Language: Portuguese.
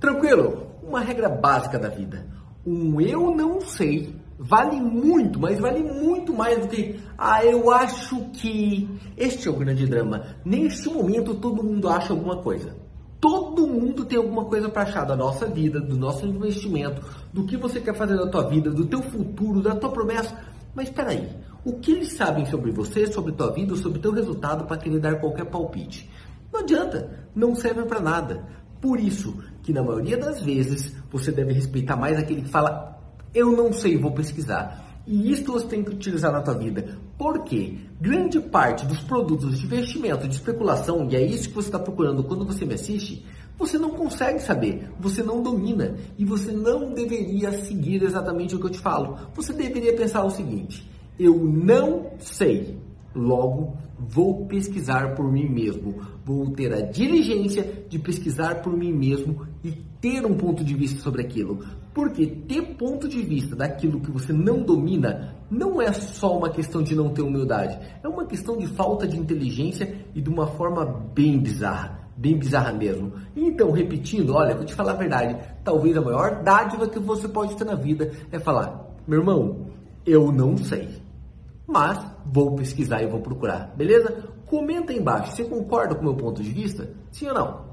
Tranquilo? Uma regra básica da vida. Um eu não sei vale muito, mas vale muito mais do que ah, eu acho que este é o grande drama. Neste momento todo mundo acha alguma coisa. Todo mundo tem alguma coisa para achar da nossa vida, do nosso investimento, do que você quer fazer da tua vida, do teu futuro, da tua promessa. Mas espera aí, o que eles sabem sobre você, sobre tua vida, sobre teu resultado para querer dar qualquer palpite? Não adianta, não serve para nada. Por isso que na maioria das vezes você deve respeitar mais aquele que fala eu não sei, vou pesquisar. E isso você tem que utilizar na tua vida. Porque grande parte dos produtos de investimento, de especulação, e é isso que você está procurando quando você me assiste, você não consegue saber, você não domina e você não deveria seguir exatamente o que eu te falo. Você deveria pensar o seguinte: eu não sei, logo vou pesquisar por mim mesmo, vou ter a diligência de pesquisar por mim mesmo e ter um ponto de vista sobre aquilo. Porque ter ponto de vista daquilo que você não domina não é só uma questão de não ter humildade, é uma questão de falta de inteligência e de uma forma bem bizarra. Bem bizarra mesmo. Então, repetindo, olha, vou te falar a verdade. Talvez a maior dádiva que você pode ter na vida é falar: meu irmão, eu não sei. Mas vou pesquisar e vou procurar, beleza? Comenta aí embaixo, você concorda com o meu ponto de vista? Sim ou não?